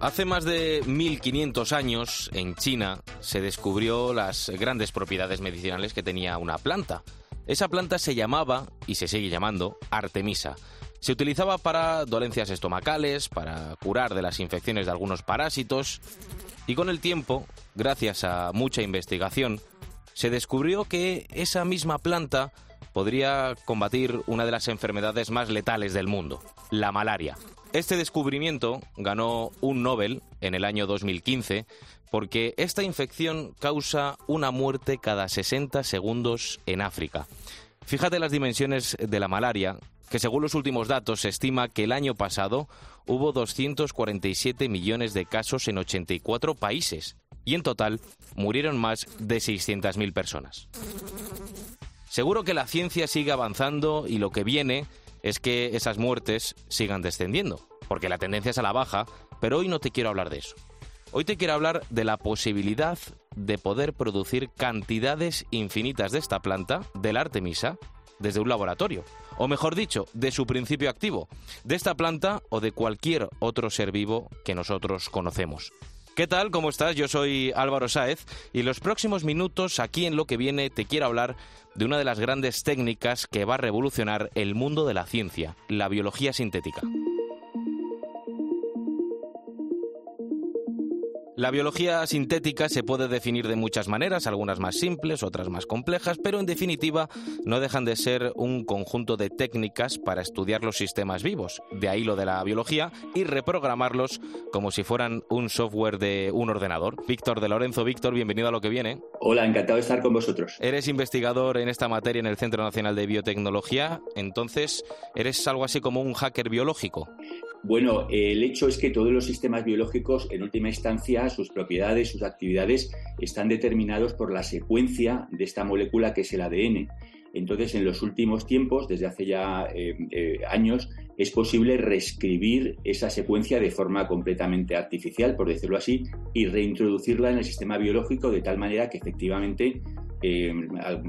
Hace más de 1500 años, en China, se descubrió las grandes propiedades medicinales que tenía una planta. Esa planta se llamaba, y se sigue llamando, Artemisa. Se utilizaba para dolencias estomacales, para curar de las infecciones de algunos parásitos, y con el tiempo, gracias a mucha investigación, se descubrió que esa misma planta podría combatir una de las enfermedades más letales del mundo, la malaria. Este descubrimiento ganó un Nobel en el año 2015 porque esta infección causa una muerte cada 60 segundos en África. Fíjate las dimensiones de la malaria, que según los últimos datos se estima que el año pasado hubo 247 millones de casos en 84 países y en total murieron más de 600.000 personas. Seguro que la ciencia sigue avanzando y lo que viene es que esas muertes sigan descendiendo, porque la tendencia es a la baja, pero hoy no te quiero hablar de eso. Hoy te quiero hablar de la posibilidad de poder producir cantidades infinitas de esta planta, del Artemisa, desde un laboratorio. O mejor dicho, de su principio activo, de esta planta o de cualquier otro ser vivo que nosotros conocemos. ¿Qué tal? ¿Cómo estás? Yo soy Álvaro Sáez y los próximos minutos aquí en lo que viene te quiero hablar de una de las grandes técnicas que va a revolucionar el mundo de la ciencia, la biología sintética. La biología sintética se puede definir de muchas maneras, algunas más simples, otras más complejas, pero en definitiva no dejan de ser un conjunto de técnicas para estudiar los sistemas vivos, de ahí lo de la biología, y reprogramarlos como si fueran un software de un ordenador. Víctor de Lorenzo, Víctor, bienvenido a lo que viene. Hola, encantado de estar con vosotros. Eres investigador en esta materia en el Centro Nacional de Biotecnología, entonces eres algo así como un hacker biológico. Bueno, el hecho es que todos los sistemas biológicos, en última instancia, sus propiedades, sus actividades, están determinados por la secuencia de esta molécula que es el ADN. Entonces, en los últimos tiempos, desde hace ya eh, eh, años, es posible reescribir esa secuencia de forma completamente artificial, por decirlo así, y reintroducirla en el sistema biológico de tal manera que efectivamente eh,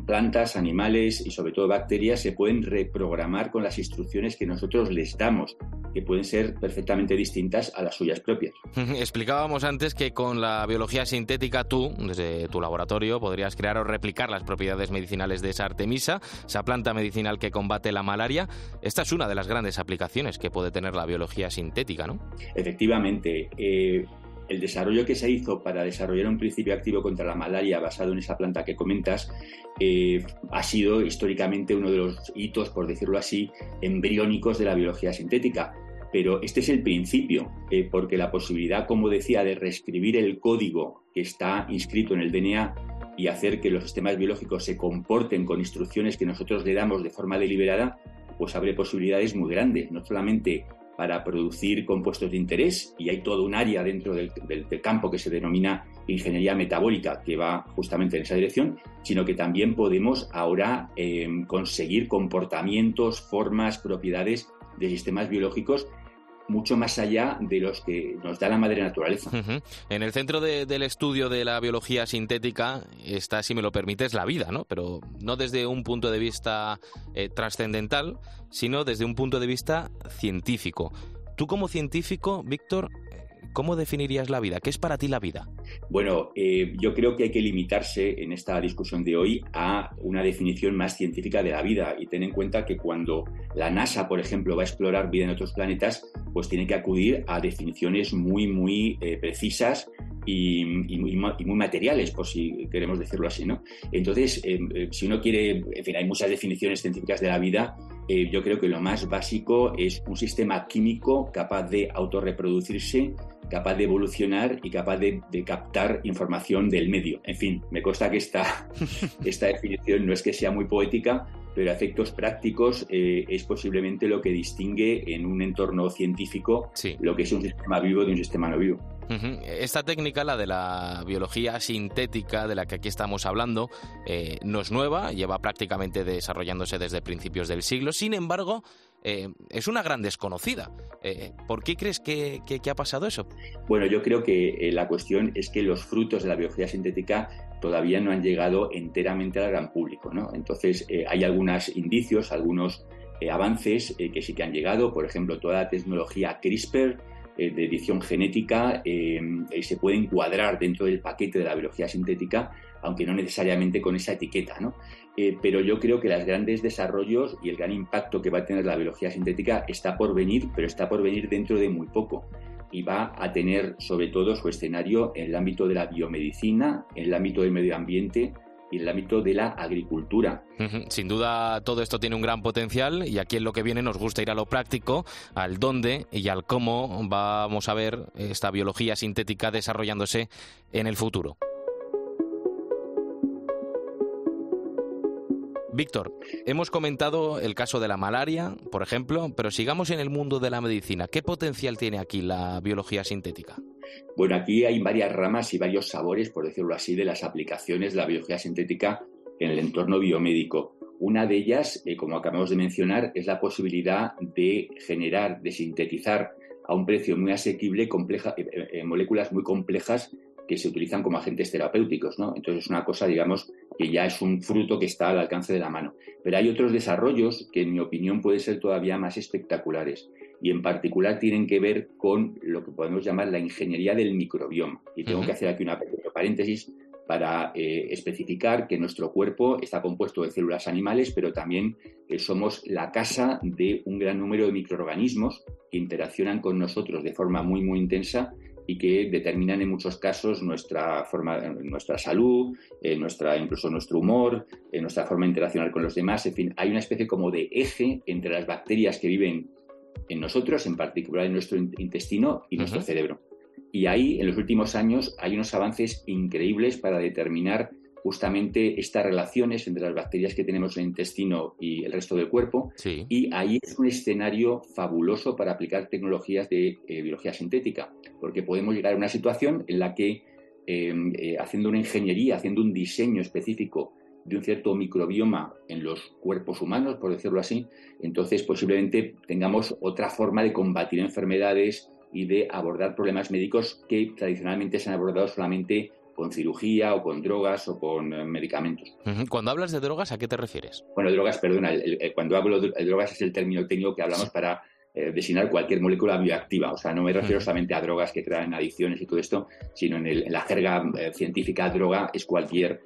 plantas, animales y sobre todo bacterias se pueden reprogramar con las instrucciones que nosotros les damos, que pueden ser perfectamente distintas a las suyas propias. Explicábamos antes que con la biología sintética tú, desde tu laboratorio, podrías crear o replicar las propiedades medicinales de esa artemisa, esa planta medicinal que combate la malaria. Esta es una de las grandes aplicaciones que puede tener la biología sintética, ¿no? Efectivamente. Eh, el desarrollo que se hizo para desarrollar un principio activo contra la malaria basado en esa planta que comentas eh, ha sido históricamente uno de los hitos, por decirlo así, embriónicos de la biología sintética. Pero este es el principio, eh, porque la posibilidad, como decía, de reescribir el código que está inscrito en el DNA y hacer que los sistemas biológicos se comporten con instrucciones que nosotros le damos de forma deliberada, pues abre posibilidades muy grandes, no solamente para producir compuestos de interés y hay todo un área dentro del, campo que se denomina ingeniería metabólica que va justamente en esa dirección, sino que también podemos ahora em, conseguir comportamientos, formas, propiedades de sistemas biológicos mucho más allá de los que nos da la madre naturaleza. En el centro del estudio de la biología sintética está, si me lo permites, la vida, ¿no? Pero no desde un punto de vista eh, trascendental, sino desde un punto de vista científico. Tú como científico, Víctor, ¿Cómo definirías la vida? ¿Qué es para ti la vida? Bueno, eh, yo creo que hay que limitarse en esta discusión de hoy a una definición más científica de la vida y ten en cuenta que cuando la NASA, por ejemplo, va a explorar vida en otros planetas, pues tiene que acudir a definiciones muy, muy eh, precisas y, muy, materiales, por si queremos decirlo así, ¿no? Entonces, eh, si uno quiere, en fin, hay muchas definiciones científicas de la vida, yo creo que lo más básico es un sistema químico capaz de autorreproducirse capaz de evolucionar y capaz de, captar información del medio. En fin, me consta que esta, esta definición no es que sea muy poética, pero a efectos prácticos eh, es posiblemente lo que distingue en un entorno científico lo que es un sistema vivo de un sistema no vivo. Esta técnica, la de la biología sintética de la que aquí estamos hablando, eh, no es nueva, lleva prácticamente desarrollándose desde principios del siglo. Sin embargo, eh, es una gran desconocida. Eh, ¿Por qué crees que, ha pasado eso? Bueno, yo creo que eh, la cuestión es que los frutos de la biología sintética todavía no han llegado enteramente al gran público. ¿no? Entonces, hay algunos indicios, algunos avances que sí que han llegado. Por ejemplo, toda la tecnología CRISPR de edición genética se puede encuadrar dentro del paquete de la biología sintética, aunque no necesariamente con esa etiqueta. ¿no? Eh, pero yo creo que los grandes desarrollos y el gran impacto que va a tener la biología sintética está por venir, pero está por venir dentro de muy poco. Y va a tener sobre todo su escenario en el ámbito de la biomedicina, en el ámbito del medio ambiente y en el ámbito de la agricultura. Sin duda todo esto tiene un gran potencial y aquí en lo que viene nos gusta ir a lo práctico, al dónde y al cómo vamos a ver esta biología sintética desarrollándose en el futuro. Víctor, hemos comentado el caso de la malaria, por ejemplo, pero sigamos en el mundo de la medicina. ¿Qué potencial tiene aquí la biología sintética? Bueno, aquí hay varias ramas y varios sabores, por decirlo así, de las aplicaciones de la biología sintética en el entorno biomédico. Una de ellas, eh, como acabamos de mencionar, es la posibilidad de generar, de sintetizar a un precio muy asequible eh, eh, moléculas muy complejas que se utilizan como agentes terapéuticos, ¿no? Entonces es una cosa, digamos, que ya es un fruto que está al alcance de la mano. Pero hay otros desarrollos que, en mi opinión, pueden ser todavía más espectaculares y en particular tienen que ver con lo que podemos llamar la ingeniería del microbioma. Y tengo que hacer aquí una pequeña paréntesis para eh, especificar que nuestro cuerpo está compuesto de células animales, pero también eh, somos la casa de un gran número de microorganismos que interaccionan con nosotros de forma muy, muy intensa y que determinan en muchos casos nuestra forma, nuestra salud, eh, nuestra, incluso nuestro humor, eh, nuestra forma de interaccionar con los demás. En fin, hay una especie como de eje entre las bacterias que viven en nosotros, en particular en nuestro intestino y nuestro cerebro. Y ahí, en los últimos años, hay unos avances increíbles para determinar justamente estas relaciones entre las bacterias que tenemos en el intestino y el resto del cuerpo. Y ahí es un escenario fabuloso para aplicar tecnologías de eh, biología sintética, porque podemos llegar a una situación en la que em, eh, haciendo una ingeniería, haciendo un diseño específico de un cierto microbioma en los cuerpos humanos, por decirlo así, entonces posiblemente tengamos otra forma de combatir enfermedades y de abordar problemas médicos que tradicionalmente se han abordado solamente con cirugía o con drogas o con eh, medicamentos. Cuando hablas de drogas, ¿a qué te refieres? Bueno, drogas, perdona, cuando hablo de drogas es el término técnico que hablamos para eh, designar cualquier molécula bioactiva. O sea, no me refiero solamente a drogas que crean adicciones y todo esto, sino en, la jerga eh, científica, droga es cualquier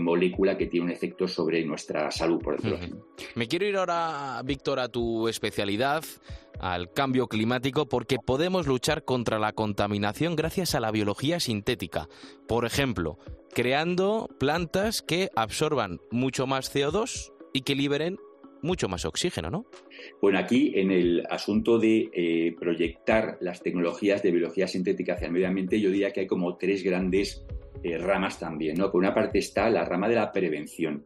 molécula que tiene un efecto sobre nuestra salud, por decirlo. Me quiero ir ahora, Víctor, a tu especialidad, al cambio climático porque podemos luchar contra la contaminación gracias a la biología sintética. Por ejemplo, creando plantas que absorban mucho más CO2 y que liberen mucho más oxígeno, ¿no? Bueno, aquí en el asunto de eh, proyectar las tecnologías de biología sintética hacia el medio ambiente, yo diría que hay como tres grandes eh, ramas también, ¿no? Por una parte está la rama de la prevención.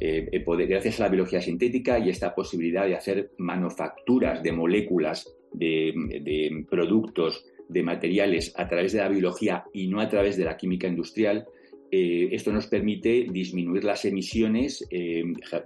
Eh, gracias a la biología sintética y esta posibilidad de hacer manufacturas de moléculas, de, productos, de materiales a través de la biología y no a través de la química industrial, eh, esto nos permite disminuir las emisiones,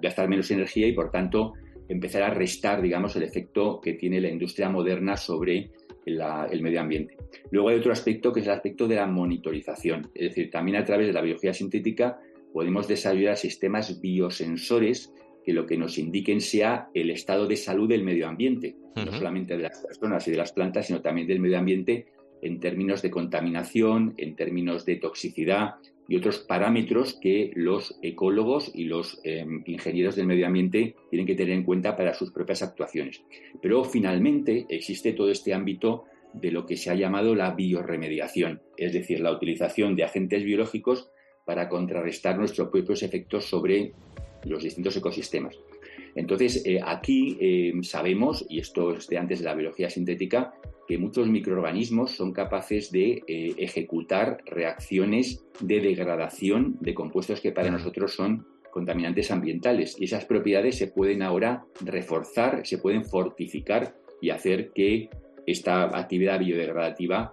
gastar menos energía y, por tanto, empezar a restar, digamos, el efecto que tiene la industria moderna sobre el medio ambiente. Luego hay otro aspecto que es el aspecto de la monitorización, es decir, también a través de la biología sintética podemos desarrollar sistemas biosensores que lo que nos indiquen sea el estado de salud del medio ambiente, no solamente de las personas y de las plantas, sino también del medio ambiente en términos de contaminación, en términos de toxicidad y otros parámetros que los ecólogos y los em, ingenieros del medio ambiente tienen que tener en cuenta para sus propias actuaciones. Pero finalmente existe todo este ámbito de lo que se ha llamado la bioremediación, es decir, la utilización de agentes biológicos para contrarrestar nuestros propios efectos sobre los distintos ecosistemas. Entonces, eh, aquí eh, sabemos, y esto es de antes de la biología sintética, que muchos microorganismos son capaces de eh, ejecutar reacciones de degradación de compuestos que para nosotros son contaminantes ambientales. Y esas propiedades se pueden ahora reforzar, se pueden fortificar y hacer que esta actividad biodegradativa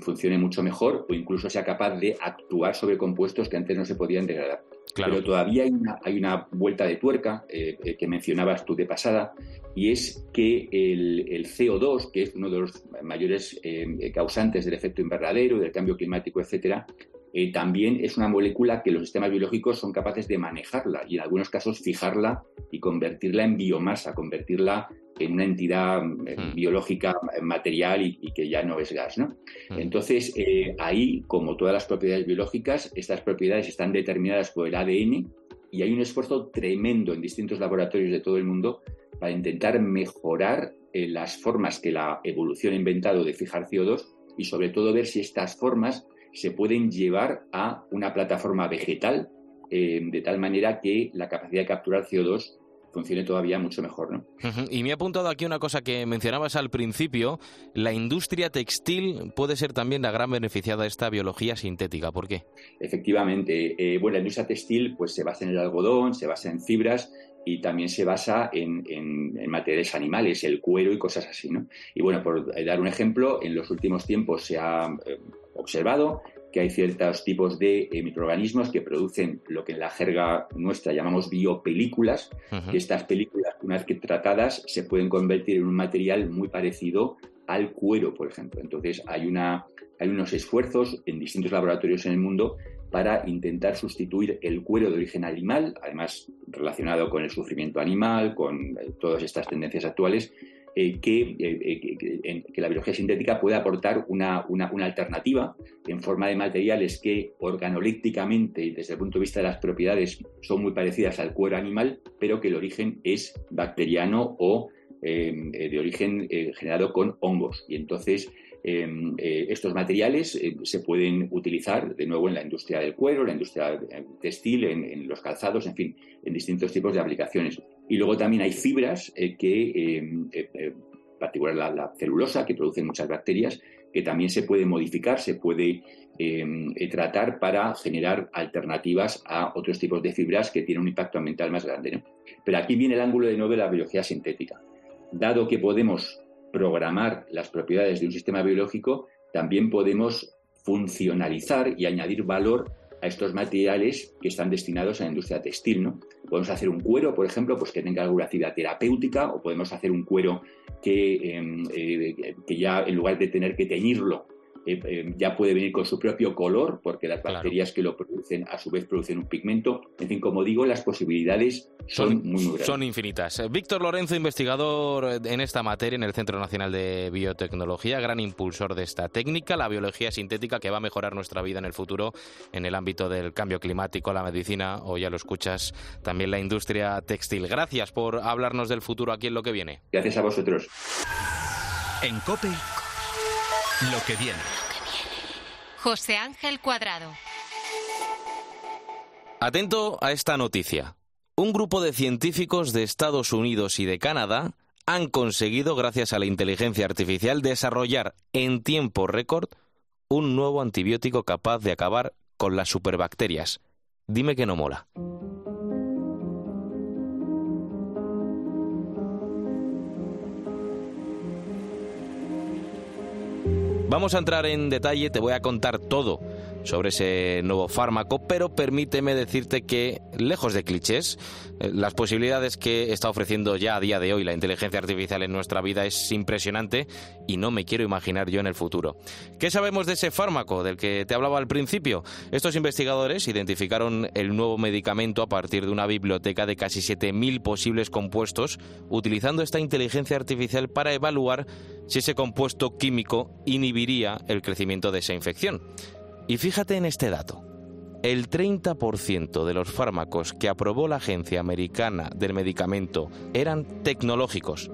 funcione mucho mejor o incluso sea capaz de actuar sobre compuestos que antes no se podían degradar. Pero todavía hay una, vuelta de tuerca eh, eh, que mencionabas tú de pasada, y es que el, CO2, que es uno de los mayores eh, causantes del efecto invernadero, del cambio climático, etcétera, también es una molécula que los sistemas biológicos son capaces de manejarla y en algunos casos fijarla y convertirla en biomasa, convertirla en una entidad eh, hmm. biológica eh, material y, que ya no es gas. ¿no? Hmm. Entonces, eh, ahí, como todas las propiedades biológicas, estas propiedades están determinadas por el ADN y hay un esfuerzo tremendo en distintos laboratorios de todo el mundo para intentar mejorar las formas que la evolución ha inventado de fijar CO2 y sobre todo ver si estas formas se pueden llevar a una plataforma vegetal de tal manera que la capacidad de capturar CO2 funcione todavía mucho mejor. ¿no? Y me ha apuntado aquí una cosa que mencionabas al principio, la industria textil puede ser también la gran beneficiada de esta biología sintética. ¿Por qué? Efectivamente. Eh, bueno, la industria textil pues, se basa en el algodón, se basa en fibras y también se basa en, materiales animales, el cuero y cosas así. ¿no? Y bueno, por dar un ejemplo, en los últimos tiempos se ha eh, observado que hay ciertos tipos de eh, microorganismos que producen lo que en la jerga nuestra llamamos biopelículas, que estas películas, una vez que tratadas, se pueden convertir en un material muy parecido al cuero, por ejemplo. Entonces, hay, una, hay unos esfuerzos en distintos laboratorios en el mundo para intentar sustituir el cuero de origen animal, además relacionado con el sufrimiento animal, con eh, todas estas tendencias actuales, eh, eh, eh, que, la biología sintética puede aportar una, alternativa en forma de materiales que organolípticamente desde el punto de vista de las propiedades son muy parecidas al cuero animal, pero que el origen es bacteriano o de origen generado con hongos. Y entonces estos materiales se pueden utilizar de nuevo en la industria del cuero, la industria textil, en, los calzados, en fin, en distintos tipos de aplicaciones. Y luego también hay fibras eh, que, eh, eh, en particular la, celulosa, que producen muchas bacterias, que también se puede modificar, se puede tratar para generar alternativas a otros tipos de fibras que tienen un impacto ambiental más grande. Pero aquí viene el ángulo de nuevo de la biología sintética. Dado que podemos programar las propiedades de un sistema biológico, también podemos funcionalizar y añadir valor a estos materiales que están destinados a la industria textil, ¿no? Podemos hacer un cuero, por ejemplo, pues que tenga alguna actividad terapéutica, o podemos hacer un cuero que, em, eh, que ya en lugar de tener que teñirlo eh, eh, ya puede venir con su propio color, porque las bacterias que lo producen a su vez producen un pigmento. En fin, como digo, las posibilidades son, muy, grandes. Son infinitas. Eh, Víctor Lorenzo, investigador en esta materia en el Centro Nacional de Biotecnología, gran impulsor de esta técnica, la biología sintética que va a mejorar nuestra vida en el futuro en el ámbito del cambio climático, la medicina o ya lo escuchas, también la industria textil. Gracias por hablarnos del futuro aquí en lo que viene. Gracias a vosotros. En COPE lo que viene. José Ángel Cuadrado. Atento a esta noticia. Un grupo de científicos de Estados Unidos y de Canadá han conseguido, gracias a la inteligencia artificial, desarrollar en tiempo récord un nuevo antibiótico capaz de acabar con las superbacterias. Dime que no mola. Vamos a entrar en detalle, te voy a contar todo sobre ese nuevo fármaco, pero permíteme decirte que, lejos de clichés, eh, las posibilidades que está ofreciendo ya a día de hoy la inteligencia artificial en nuestra vida es impresionante y no me quiero imaginar yo en el futuro. ¿Qué sabemos de ese fármaco del que te hablaba al principio? Estos investigadores identificaron el nuevo medicamento a partir de una biblioteca de casi 7.000 posibles compuestos, utilizando esta inteligencia artificial para evaluar si ese compuesto químico inhibiría el crecimiento de esa infección. Y fíjate en este dato. El 30% de los fármacos que aprobó la Agencia Americana del Medicamento eran tecnológicos.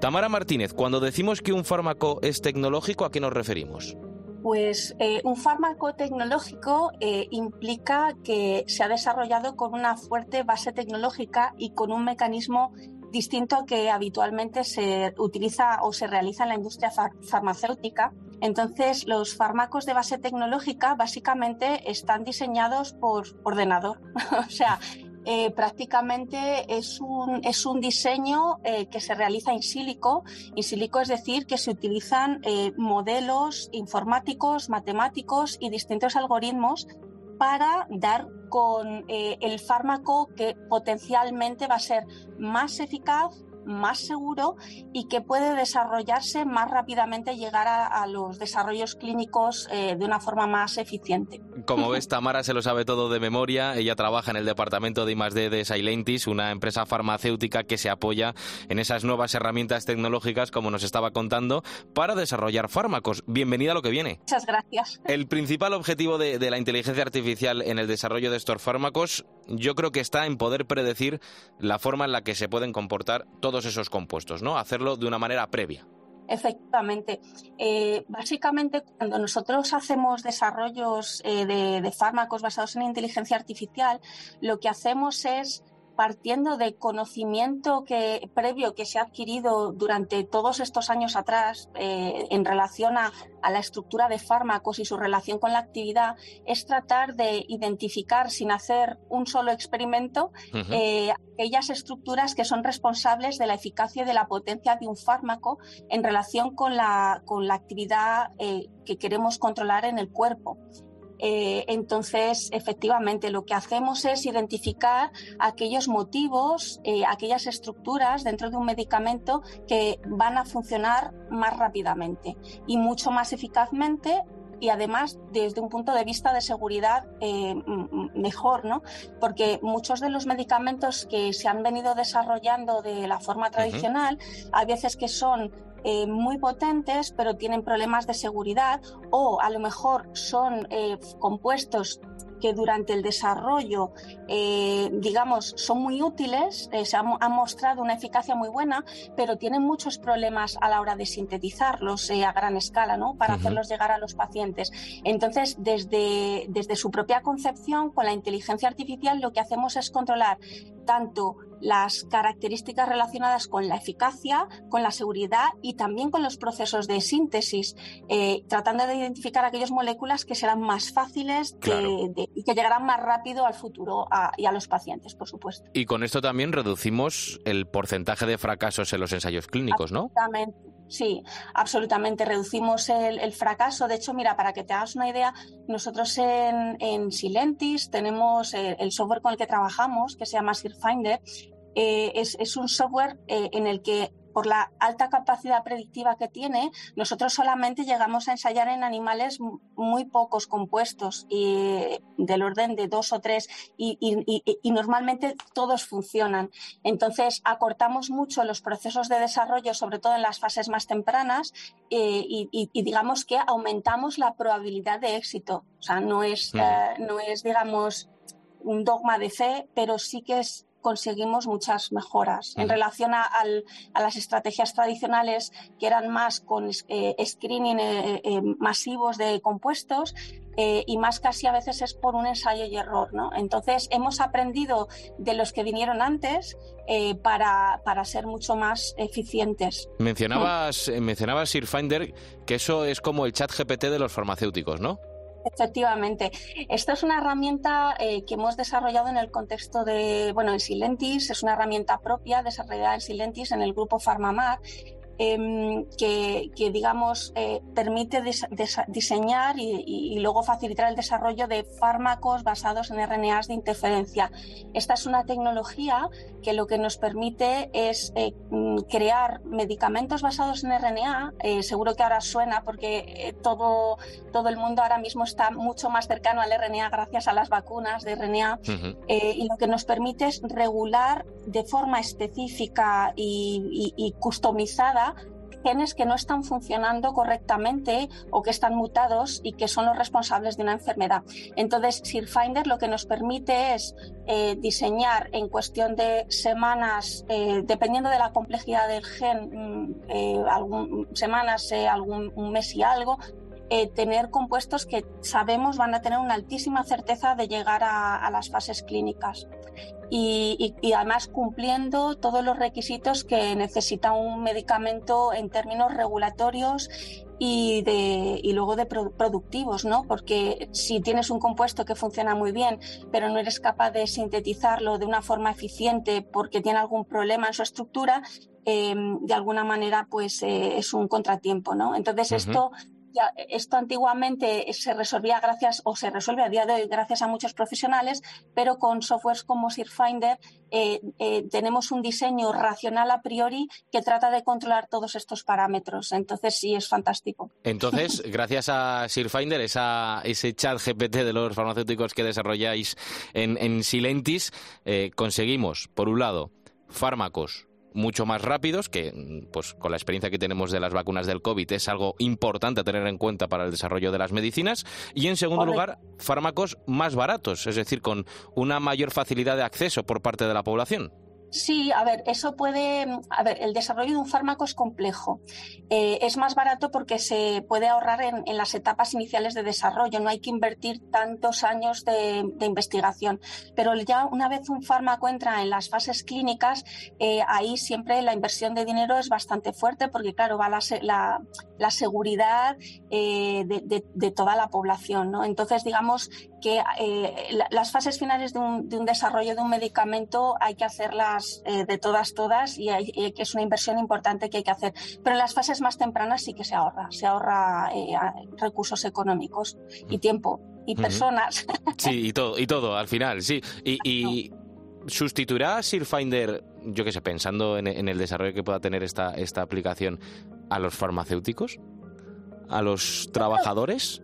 Tamara Martínez, cuando decimos que un fármaco es tecnológico, ¿a qué nos referimos? Pues eh, un fármaco tecnológico eh, implica que se ha desarrollado con una fuerte base tecnológica y con un mecanismo distinto que habitualmente se utiliza o se realiza en la industria farmacéutica. Entonces, los fármacos de base tecnológica básicamente están diseñados por ordenador. o sea, eh, prácticamente es un, es un diseño eh, que se realiza en sílico. En sílico es decir, que se utilizan eh, modelos informáticos, matemáticos y distintos algoritmos para dar con el fármaco que potencialmente va a ser más eficaz, más seguro y que puede desarrollarse más rápidamente y llegar a, los desarrollos clínicos eh, de una forma más eficiente. Como ves, Tamara se lo sabe todo de memoria. Ella trabaja en el departamento de I+D de Silentis, una empresa farmacéutica que se apoya en esas nuevas herramientas tecnológicas, como nos estaba contando, para desarrollar fármacos. Bienvenida a lo que viene. Muchas gracias. El principal objetivo de, de la inteligencia artificial en el desarrollo de estos fármacos, yo creo que está en poder predecir la forma en la que se pueden comportar todos esos compuestos, ¿no? Hacerlo de una manera previa. Efectivamente. Eh, básicamente, cuando nosotros hacemos desarrollos eh, de, fármacos basados en inteligencia artificial, lo que hacemos es partiendo de conocimiento que, previo que se ha adquirido durante todos estos años atrás eh, en relación a, la estructura de fármacos y su relación con la actividad, es tratar de identificar sin hacer un solo experimento eh, aquellas estructuras que son responsables de la eficacia y de la potencia de un fármaco en relación con la, con la actividad eh, que queremos controlar en el cuerpo. Eh, entonces, efectivamente, lo que hacemos es identificar aquellos motivos, eh, aquellas estructuras dentro de un medicamento que van a funcionar más rápidamente y mucho más eficazmente y además desde un punto de vista de seguridad eh, mejor, ¿no? Porque muchos de los medicamentos que se han venido desarrollando de la forma tradicional, hay veces que son eh, muy potentes, pero tienen problemas de seguridad o a lo mejor son eh, compuestos que durante el desarrollo, eh, digamos, son muy útiles, se ha, mostrado una eficacia muy buena, pero tienen muchos problemas a la hora de sintetizarlos a gran escala, ¿no? Para hacerlos llegar a los pacientes. Entonces, desde, desde su propia concepción, con la inteligencia artificial, lo que hacemos es controlar tanto las características relacionadas con la eficacia, con la seguridad y también con los procesos de síntesis, eh, tratando de identificar aquellas moléculas que serán más fáciles y que llegarán más rápido al futuro y a los pacientes, por supuesto. Y con esto también reducimos el porcentaje de fracasos en los ensayos clínicos, ¿no? Exactamente. Sí, absolutamente. Reducimos el, fracaso. De hecho, mira, para que te hagas una idea, nosotros en, Silentis tenemos el, software con el que trabajamos, que se llama SearFinder. Eh, es, un software eh, en el que por la alta capacidad predictiva que tiene, nosotros solamente llegamos a ensayar en animales muy pocos compuestos, y del orden de dos o tres, y, normalmente todos funcionan. Entonces, acortamos mucho los procesos de desarrollo, sobre todo en las fases más tempranas, eh, y, digamos que aumentamos la probabilidad de éxito. O sea, no es, mm. eh, no es digamos, un dogma de fe, pero sí que es conseguimos muchas mejoras. En relación a, las estrategias tradicionales que eran más con eh, screening eh, eh, masivos de compuestos, y más casi a veces es por un ensayo y error. ¿no? Entonces hemos aprendido de los que vinieron antes para, para, ser mucho más eficientes. Mencionabas, mencionabas Sirfinder que eso es como el chat GPT de los farmacéuticos, ¿no? Efectivamente. Esta es una herramienta eh, que hemos desarrollado en el contexto de, bueno, en Silentis, es una herramienta propia desarrollada en Silentis en el grupo Farmamar em, que, digamos, eh, permite diseñar y, luego facilitar el desarrollo de fármacos basados en RNAs de interferencia. Esta es una tecnología que lo que nos permite es eh, mm, crear medicamentos basados en RNA. Eh, seguro que ahora suena porque todo, todo el mundo ahora mismo está mucho más cercano al RNA gracias a las vacunas de RNA. y lo que nos permite es regular de forma específica y, customizada genes que no están funcionando correctamente o que están mutados y que son los responsables de una enfermedad. Entonces, SIRFinder lo que nos permite es eh, diseñar en cuestión de semanas, eh, dependiendo de la complejidad del gen, mm, eh, semanas, algún un mes y algo, tener compuestos que sabemos van a tener una altísima certeza de llegar a las fases clínicas y, además cumpliendo todos los requisitos que necesita un medicamento en términos regulatorios y, de, y luego de productivos, ¿no? Porque si tienes un compuesto que funciona muy bien, pero no eres capaz de sintetizarlo de una forma eficiente porque tiene algún problema en su estructura, em, de alguna manera, pues eh, es un contratiempo, ¿no? Entonces esto esto antiguamente se resolvía gracias, o se resuelve a día de hoy gracias a muchos profesionales, pero con softwares como SIRFinder eh, eh, tenemos un diseño racional a priori que trata de controlar todos estos parámetros. Entonces sí, es fantástico. Entonces, gracias a SIRFinder, esa, ese chat GPT de los farmacéuticos que desarrolláis en, Silentis, eh, conseguimos, por un lado, fármacos mucho más rápidos, que pues con la experiencia que tenemos de las vacunas del COVID es algo importante a tener en cuenta para el desarrollo de las medicinas. Y en segundo lugar, fármacos más baratos, es decir, con una mayor facilidad de acceso por parte de la población. Sí, a ver, eso puede. A ver, el desarrollo de un fármaco es complejo. Eh, es más barato porque se puede ahorrar en, las etapas iniciales de desarrollo. No hay que invertir tantos años de, investigación. Pero ya una vez un fármaco entra en las fases clínicas, eh, ahí siempre la inversión de dinero es bastante fuerte porque, claro, va la, la, seguridad eh, de, toda la población. ¿no? Entonces, digamos que las fases finales de un, de un desarrollo de un medicamento hay que hacerlas eh, de todas, todas, y, que es una inversión importante que hay que hacer. Pero en las fases más tempranas sí que se ahorra, se ahorra eh, recursos económicos y tiempo y personas. Sí, y todo, y todo, al final, sí. Y, sustituirá SIRFinder, yo qué sé, pensando en, en, el desarrollo que pueda tener esta, esta aplicación, a los farmacéuticos, a los trabajadores.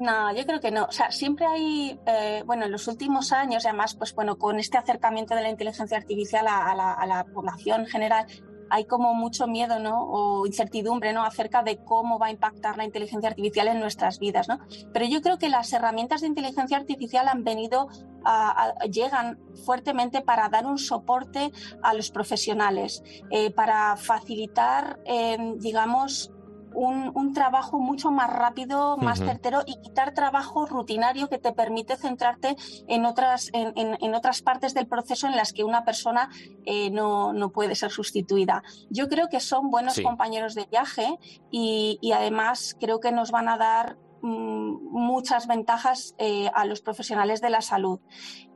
No, yo creo que no. O sea, siempre hay, eh, bueno, en los últimos años, además, pues bueno, con este acercamiento de la inteligencia artificial a, la, población general, hay como mucho miedo, ¿no? O incertidumbre, ¿no? Acerca de cómo va a impactar la inteligencia artificial en nuestras vidas, ¿no? Pero yo creo que las herramientas de inteligencia artificial han venido, a, llegan fuertemente para dar un soporte a los profesionales, eh, para facilitar, eh, digamos, un, trabajo mucho más rápido, más certero y quitar trabajo rutinario que te permite centrarte en otras, en, otras partes del proceso en las que una persona eh, no, puede ser sustituida. Yo creo que son buenos compañeros de viaje y, y además creo que nos van a dar muchas ventajas eh, a los profesionales de la salud.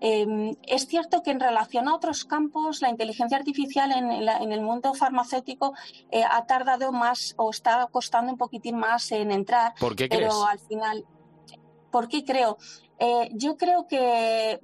Em, es cierto que en relación a otros campos, la inteligencia artificial en, el mundo farmacéutico eh, ha tardado más o está costando un poquitín más en entrar. ¿Por qué pero al final, ¿por qué creo? Eh, yo creo que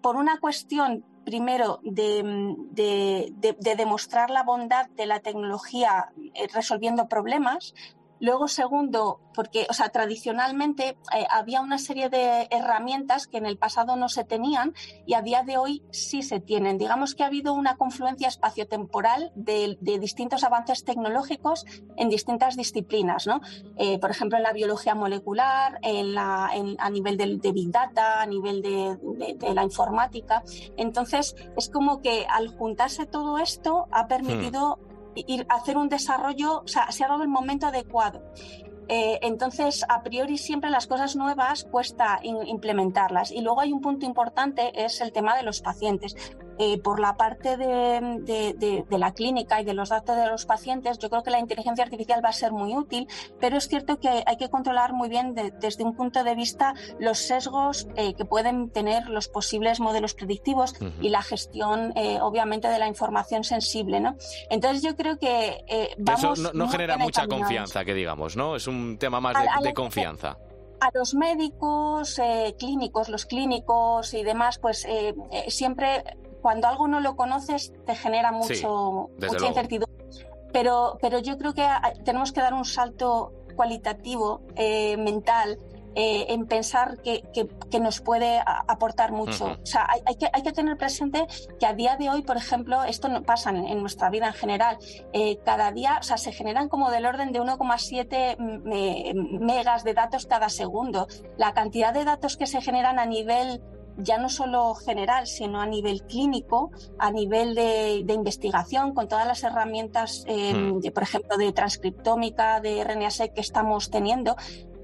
por una cuestión primero de, demostrar la bondad de la tecnología resolviendo problemas, Luego, segundo, porque, o sea, tradicionalmente eh, había una serie de herramientas que en el pasado no se tenían y a día de hoy sí se tienen. Digamos que ha habido una confluencia espaciotemporal de, de distintos avances tecnológicos en distintas disciplinas, ¿no? Eh, por ejemplo, en la biología molecular, en la, a nivel de, Big Data, a nivel de, de, la informática. Entonces, es como que al juntarse todo esto ha permitido hmm y hacer un desarrollo, o sea, se ha dado el momento adecuado. Eh, entonces, a priori siempre las cosas nuevas cuesta implementarlas. Y luego hay un punto importante, es el tema de los pacientes. Eh, por la parte de, la clínica y de los datos de los pacientes, yo creo que la inteligencia artificial va a ser muy útil, pero es cierto que hay que controlar muy bien desde un punto de vista los sesgos eh, que pueden tener los posibles modelos predictivos y la gestión, eh, obviamente, de la información sensible. ¿no? Entonces yo creo que vamos... Eso no, genera mucha confianza, que digamos, ¿no? Es un tema más de, confianza a los médicos clínicos, los clínicos y demás, pues siempre cuando algo no lo conoces te genera mucho, mucha incertidumbre. Pero, pero yo creo que tenemos que dar un salto cualitativo, eh, mental, eh, en pensar que, que, nos puede aportar mucho. O sea, hay, que, hay que tener presente que a día de hoy, por ejemplo, esto no pasa en, nuestra vida en general. Eh, cada día, o sea, se generan como del orden de 1,7 megas de datos cada segundo. La cantidad de datos que se generan a nivel ya no solo general, sino a nivel clínico, a nivel de, investigación, con todas las herramientas, eh, hmm. de, por ejemplo, de transcriptómica, de RNA-seq que estamos teniendo,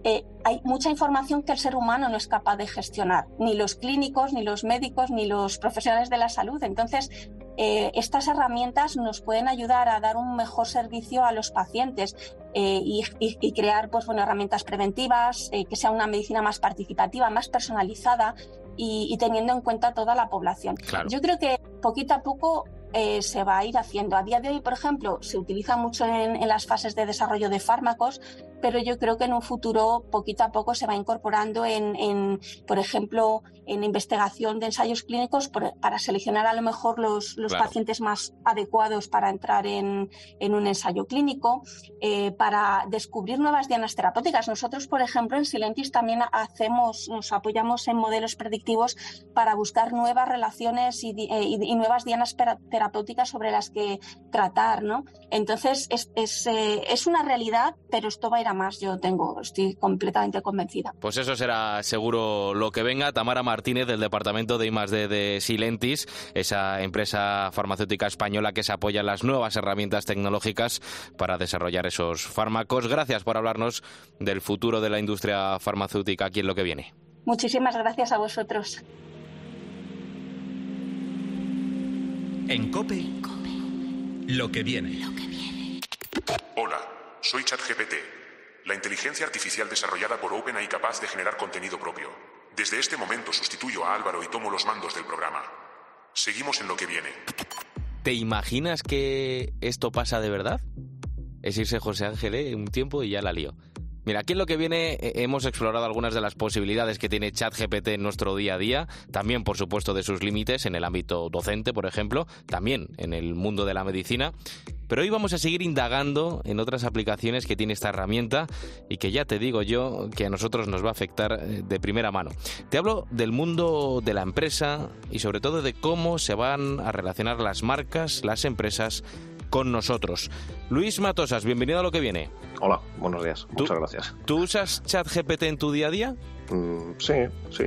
eh, hay mucha información que el ser humano no es capaz de gestionar, ni los clínicos, ni los médicos, ni los profesionales de la salud. Entonces, eh, estas herramientas nos pueden ayudar a dar un mejor servicio a los pacientes y, crear pues, bueno, herramientas preventivas, que sea una medicina más participativa, más personalizada, y, teniendo en cuenta toda la población. Yo creo que poquito a poco eh, se va a ir haciendo. A día de hoy, por ejemplo, se utiliza mucho en, las fases de desarrollo de fármacos, pero yo creo que en un futuro, poquito a poco, se va incorporando en, por ejemplo, en investigación de ensayos clínicos para seleccionar a lo mejor los, pacientes más adecuados para entrar en, un ensayo clínico, eh, para descubrir nuevas dianas terapéuticas. Nosotros, por ejemplo, en Silentis también hacemos, nos apoyamos en modelos predictivos para buscar nuevas relaciones y, eh, y nuevas dianas terapéuticas terapéuticas sobre las que tratar, ¿no? Entonces, es, es, eh, es, una realidad, pero esto va a ir a más, yo tengo, estoy completamente convencida. Pues eso será seguro lo que venga. Tamara Martínez, del Departamento de I+.D. de Silentis, esa empresa farmacéutica española que se apoya en las nuevas herramientas tecnológicas para desarrollar esos fármacos. Gracias por hablarnos del futuro de la industria farmacéutica aquí en lo que viene. Muchísimas gracias a vosotros. En Cope, lo que viene. Hola, soy ChatGPT, la inteligencia artificial desarrollada por OpenAI capaz de generar contenido propio. Desde este momento sustituyo a Álvaro y tomo los mandos del programa. Seguimos en lo que viene. ¿Te imaginas que esto pasa de verdad? Es irse José Ángel ¿eh? un tiempo y ya la lío. Mira, aquí en lo que viene eh, hemos explorado algunas de las posibilidades que tiene ChatGPT en nuestro día a día, también por supuesto de sus límites en el ámbito docente, por ejemplo, también en el mundo de la medicina. Pero hoy vamos a seguir indagando en otras aplicaciones que tiene esta herramienta y que ya te digo yo que a nosotros nos va a afectar eh, de primera mano. Te hablo del mundo de la empresa y sobre todo de cómo se van a relacionar las marcas, las empresas con nosotros. Luis Matosas, bienvenido a lo que viene. Hola, buenos días. Muchas gracias. ¿Tú usas ChatGPT en tu día a día? Mm, sí, sí.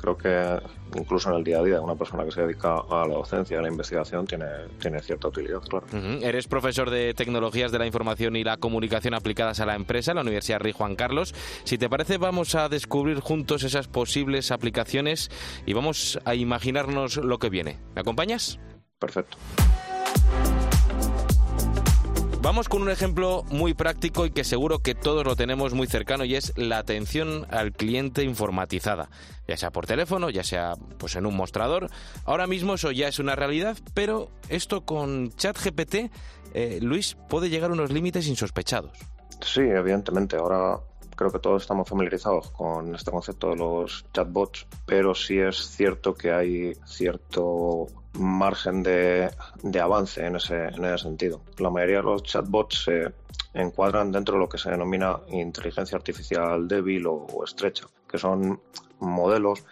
Creo que incluso en el día a día una persona que se dedica a la docencia, a la investigación, tiene, tiene cierta utilidad, claro. Eres profesor de Tecnologías de la Información y la Comunicación aplicadas a la empresa en la Universidad Rey Juan Carlos. Si te parece, vamos a descubrir juntos esas posibles aplicaciones y vamos a imaginarnos lo que viene. ¿Me acompañas? Perfecto. Vamos con un ejemplo muy práctico y que seguro que todos lo tenemos muy cercano y es la atención al cliente informatizada, ya sea por teléfono, ya sea pues en un mostrador. Ahora mismo eso ya es una realidad, pero esto con ChatGPT, eh, Luis, puede llegar a unos límites insospechados. Sí, evidentemente. Ahora creo que todos estamos familiarizados con este concepto de los chatbots, pero sí es cierto que hay cierto margen de, avance en ese, en ese sentido. La mayoría de los chatbots se encuadran dentro de lo que se denomina inteligencia artificial débil o, estrecha, que son modelos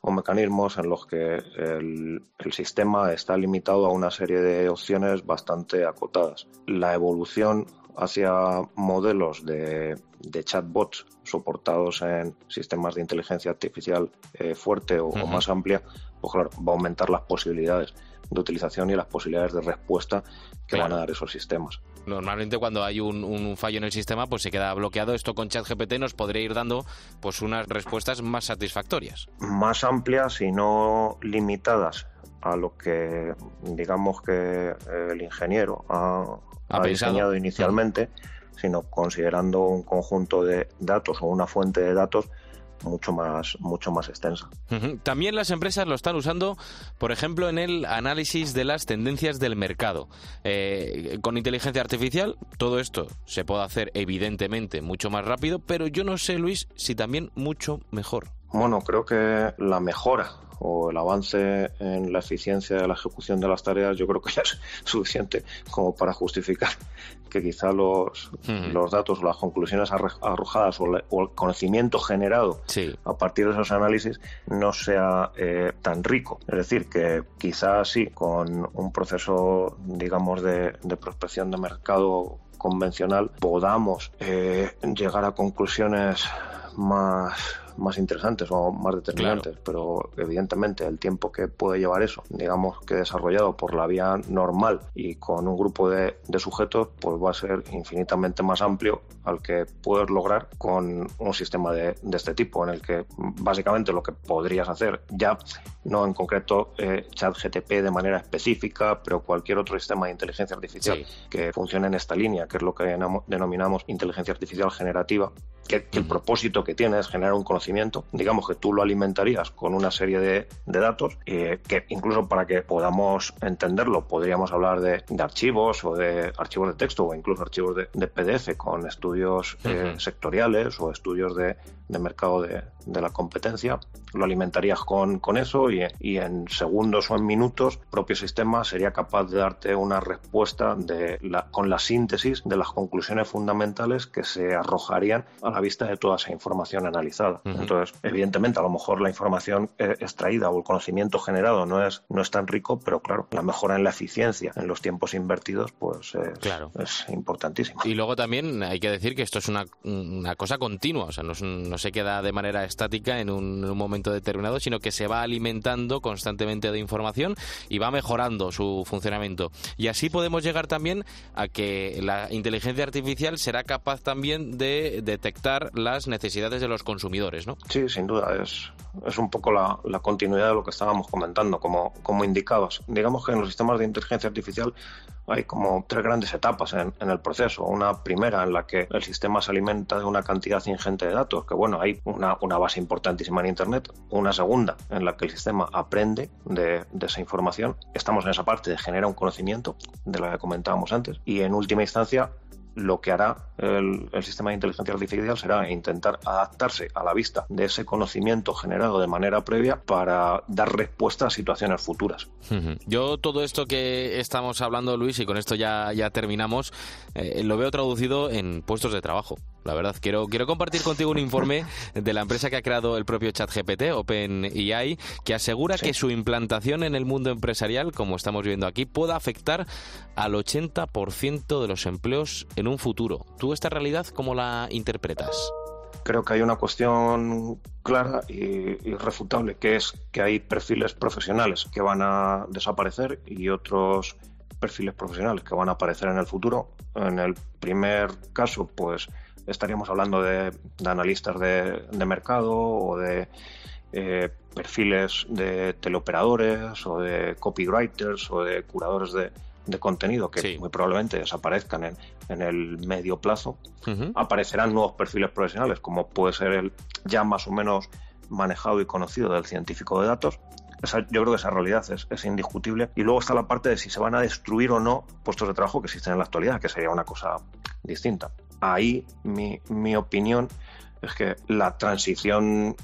o mecanismos en los que el, el, sistema está limitado a una serie de opciones bastante acotadas. La evolución hacia modelos de, de chatbots soportados en sistemas de inteligencia artificial eh, fuerte o, más amplia, pues claro, va a aumentar las posibilidades de utilización y las posibilidades de respuesta que van a dar esos sistemas. Normalmente cuando hay un, fallo en el sistema, pues se queda bloqueado. Esto con ChatGPT nos podría ir dando pues unas respuestas más satisfactorias. Más amplias y no limitadas a lo que digamos que el ingeniero ha, diseñado inicialmente, sino considerando un conjunto de datos o una fuente de datos mucho más, mucho más extensa. También las empresas lo están usando, por ejemplo, en el análisis de las tendencias del mercado. Eh, con inteligencia artificial, todo esto se puede hacer evidentemente mucho más rápido, pero yo no sé, Luis, si también mucho mejor. Bueno, creo que la mejora o el avance en la eficiencia de la ejecución de las tareas, yo creo que ya es suficiente como para justificar que quizá los, los datos o las conclusiones arrojadas o, el conocimiento generado a partir de esos análisis no sea eh, tan rico. Es decir, que quizá sí, con un proceso, digamos, de, de prospección de mercado convencional podamos eh, llegar a conclusiones más más interesantes o más determinantes, pero evidentemente el tiempo que puede llevar eso, digamos que desarrollado por la vía normal y con un grupo de, sujetos, pues va a ser infinitamente más amplio al que puedes lograr con un sistema de, este tipo, en el que básicamente lo que podrías hacer ya, no en concreto eh, ChatGTP de manera específica, pero cualquier otro sistema de inteligencia artificial que funcione en esta línea, que es lo que denominamos inteligencia artificial generativa, que, el propósito que tiene es generar un conocimiento digamos que tú lo alimentarías con una serie de, datos eh, que incluso para que podamos entenderlo podríamos hablar de, archivos o de archivos de texto o incluso archivos de, PDF con estudios eh, sectoriales o estudios de, mercado de, la competencia. Lo alimentarías con, con eso y, en segundos o en minutos el propio sistema sería capaz de darte una respuesta de la, con la síntesis de las conclusiones fundamentales que se arrojarían a la vista de toda esa información analizada. Entonces, evidentemente, a lo mejor la información eh, extraída o el conocimiento generado no es, no es tan rico, pero claro, la mejora en la eficiencia en los tiempos invertidos, pues es, claro. es importantísima. Y luego también hay que decir que esto es una, una cosa continua, o sea, no, no, se queda de manera estática en un, momento determinado, sino que se va alimentando constantemente de información y va mejorando su funcionamiento. Y así podemos llegar también a que la inteligencia artificial será capaz también de detectar las necesidades de los consumidores. Sí, sin duda, es, es un poco la, continuidad de lo que estábamos comentando, como, como indicabas. Digamos que en los sistemas de inteligencia artificial hay como tres grandes etapas en, el proceso. Una primera en la que el sistema se alimenta de una cantidad ingente de datos, que bueno, hay una, base importantísima en Internet. Una segunda en la que el sistema aprende de, de esa información. Estamos en esa parte de generar un conocimiento, de la que comentábamos antes. Y en última instancia, lo que hará el, sistema de inteligencia artificial será intentar adaptarse a la vista de ese conocimiento generado de manera previa para dar respuesta a situaciones futuras. Yo todo esto que estamos hablando, Luis, y con esto ya, ya terminamos, eh, lo veo traducido en puestos de trabajo. La verdad, quiero, quiero compartir contigo un informe de la empresa que ha creado el propio ChatGPT, OpenAI, que asegura que su implantación en el mundo empresarial, como estamos viendo aquí, pueda afectar al 80% de los empleos en un futuro. ¿Tú esta realidad cómo la interpretas? Creo que hay una cuestión clara y irrefutable, que es que hay perfiles profesionales que van a desaparecer y otros perfiles profesionales que van a aparecer en el futuro. En el primer caso, pues estaríamos hablando de, analistas de, mercado o de eh, perfiles de teleoperadores o de copywriters o de curadores de, de contenido que muy probablemente desaparezcan en, en el medio plazo, aparecerán nuevos perfiles profesionales, como puede ser el ya más o menos manejado y conocido del científico de datos. yo creo que esa realidad es, indiscutible. Y luego está la parte de si se van a destruir o no puestos de trabajo que existen en la actualidad, que sería una cosa distinta. Ahí mi, mi opinión es que la transición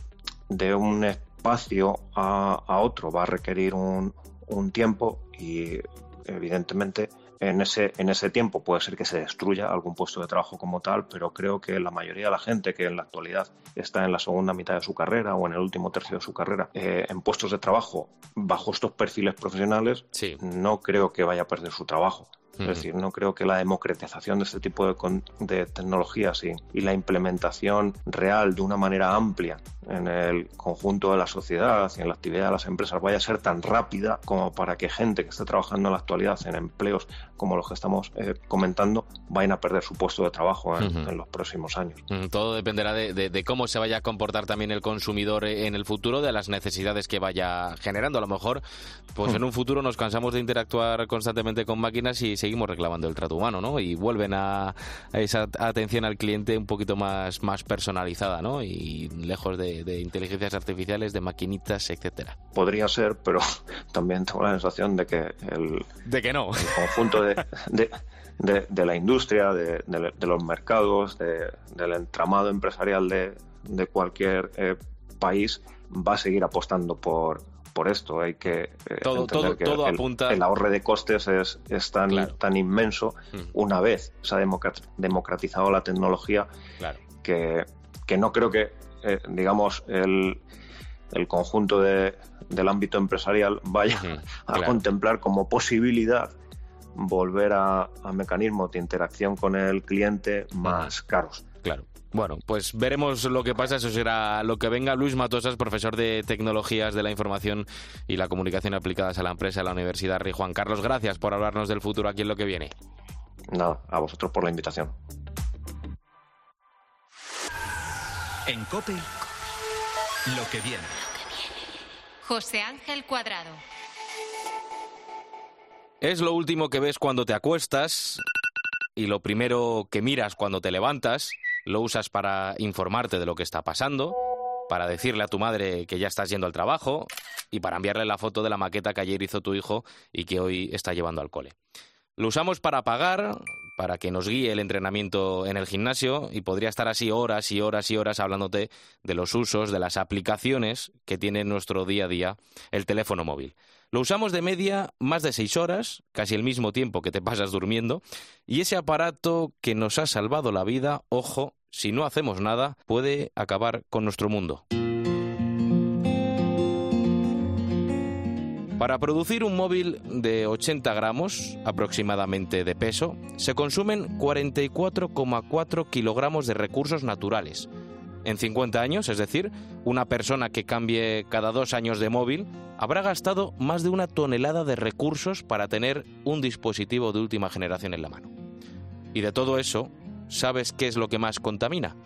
de un espacio a, a otro va a requerir un, un tiempo y evidentemente en ese, en ese tiempo puede ser que se destruya algún puesto de trabajo como tal, pero creo que la mayoría de la gente que en la actualidad está en la segunda mitad de su carrera o en el último tercio de su carrera eh, en puestos de trabajo bajo estos perfiles profesionales, no creo que vaya a perder su trabajo. Es decir, no creo que la democratización de este tipo de, tecnologías y, la implementación real de una manera amplia en el conjunto de la sociedad y en la actividad de las empresas vaya a ser tan rápida como para que gente que esté trabajando en la actualidad en empleos como los que estamos eh, comentando vayan a perder su puesto de trabajo en, los próximos años. Todo dependerá de, cómo se vaya a comportar también el consumidor en el futuro, de las necesidades que vaya generando. A lo mejor, pues en un futuro nos cansamos de interactuar constantemente con máquinas y seguimos reclamando el trato humano, ¿no? Y vuelven a, esa atención al cliente un poquito más, más personalizada, ¿no? Y lejos de, inteligencias artificiales, de maquinitas, etcétera. Podría ser, pero también tengo la sensación de que el, de que no. el conjunto de, de, la industria, de, los mercados, del entramado empresarial de, cualquier eh, país va a seguir apostando por, por esto. Hay que eh, todo, todo, que todo el, apunta... el, ahorro de costes es, es tan, tan inmenso mm. una vez se ha democratizado la tecnología que, que, no creo que, eh, digamos, el, el conjunto de, del ámbito empresarial vaya a contemplar como posibilidad volver a, a, mecanismos de interacción con el cliente más caros. Claro. Bueno, pues veremos lo que pasa, eso será lo que venga. Luis Matosas, profesor de Tecnologías de la Información y la Comunicación aplicadas a la empresa de la Universidad Rey Juan Carlos. Gracias por hablarnos del futuro aquí en lo que viene. Nada, a vosotros por la invitación. En COPE, lo que viene. José Ángel Cuadrado. Es lo último que ves cuando te acuestas y lo primero que miras cuando te levantas lo usas para informarte de lo que está pasando, para decirle a tu madre que ya estás yendo al trabajo y para enviarle la foto de la maqueta que ayer hizo tu hijo y que hoy está llevando al cole. Lo usamos para pagar, para que nos guíe el entrenamiento en el gimnasio y podría estar así horas y horas y horas hablándote de los usos, de las aplicaciones que tiene en nuestro día a día el teléfono móvil. Lo usamos de media más de seis horas, casi el mismo tiempo que te pasas durmiendo, y ese aparato que nos ha salvado la vida, ojo, si no hacemos nada, puede acabar con nuestro mundo. Para producir un móvil de 80 gramos aproximadamente de peso, se consumen 44,4 kilogramos de recursos naturales, en 50 años, es decir, una persona que cambie cada dos años de móvil, habrá gastado más de una tonelada de recursos para tener un dispositivo de última generación en la mano. Y de todo eso, ¿sabes qué es lo que más contamina?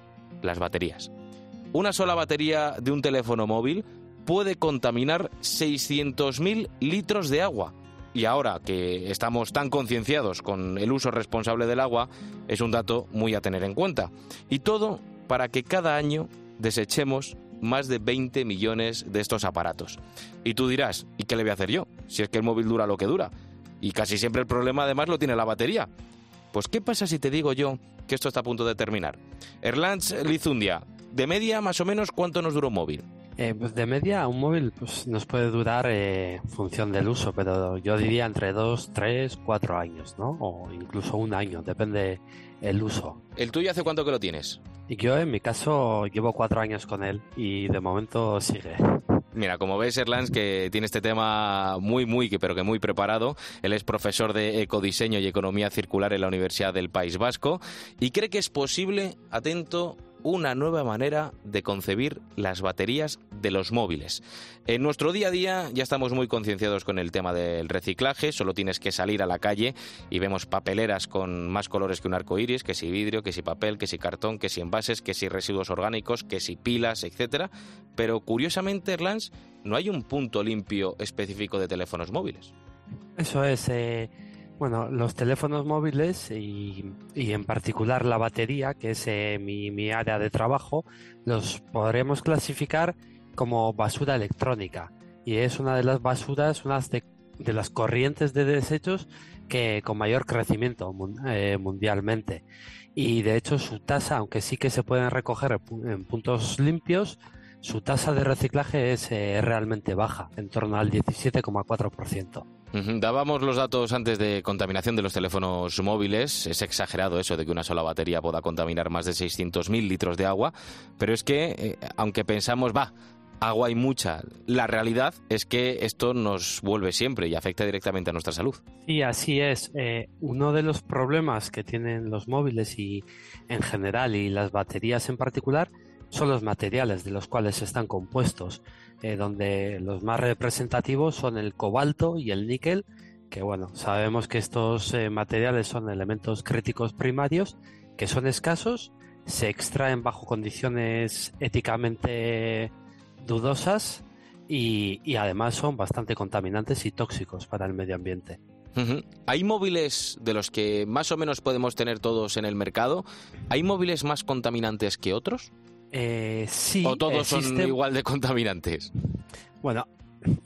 Las baterías. Una sola batería de un teléfono móvil puede contaminar 600.000 litros de agua. Y ahora que estamos tan concienciados con el uso responsable del agua, es un dato muy a tener en cuenta. Y todo para que cada año desechemos más de 20 millones de estos aparatos. Y tú dirás, ¿y qué le voy a hacer yo? Si es que el móvil dura lo que dura. Y casi siempre el problema además lo tiene la batería. Pues ¿qué pasa si te digo yo que esto está a punto de terminar? Erlands Lizundia, de media más o menos cuánto nos dura un móvil. Eh, pues de media un móvil pues, nos puede durar eh, en función del uso, pero yo diría entre 2, 3, 4 años, ¿no? O incluso un año, depende el uso. ¿El tuyo hace cuánto que lo tienes? Y yo en mi caso llevo cuatro años con él y de momento sigue. Mira, como ves, Erlans, que tiene este tema muy, muy, pero que muy preparado. Él es profesor de ecodiseño y economía circular en la Universidad del País Vasco y cree que es posible, atento, una nueva manera de concebir las baterías de los móviles. En nuestro día a día ya estamos muy concienciados con el tema del reciclaje, solo tienes que salir a la calle y vemos papeleras con más colores que un arco iris, que si vidrio, que si papel, que si cartón, que si envases, que si residuos orgánicos, que si pilas, etcétera. Pero curiosamente, Erlans, no hay un punto limpio específico de teléfonos móviles. Eso es. Eh bueno, los teléfonos móviles y, en particular la batería, que es eh, mi, área de trabajo, los podremos clasificar como basura electrónica. Y es una de las basuras, una de, las corrientes de desechos que con mayor crecimiento eh, mundialmente. Y de hecho su tasa, aunque sí que se pueden recoger en puntos limpios, su tasa de reciclaje es eh, realmente baja, en torno al 17,4%. Dábamos los datos antes de contaminación de los teléfonos móviles. Es exagerado eso de que una sola batería pueda contaminar más de 600.000 litros de agua. Pero es que, eh, aunque pensamos, va, agua hay mucha. La realidad es que esto nos vuelve siempre y afecta directamente a nuestra salud. Y así es. Eh, uno de los problemas que tienen los móviles y en general y las baterías en particular son los materiales de los cuales están compuestos, eh, donde los más representativos son el cobalto y el níquel, que bueno, sabemos que estos eh, materiales son elementos críticos primarios que son escasos, se extraen bajo condiciones éticamente dudosas y, además son bastante contaminantes y tóxicos para el medio ambiente. ¿Hay móviles de los que más o menos podemos tener todos en el mercado? ¿Hay móviles más contaminantes que otros? Eh, sí. ¿O todos son igual de contaminantes? Bueno,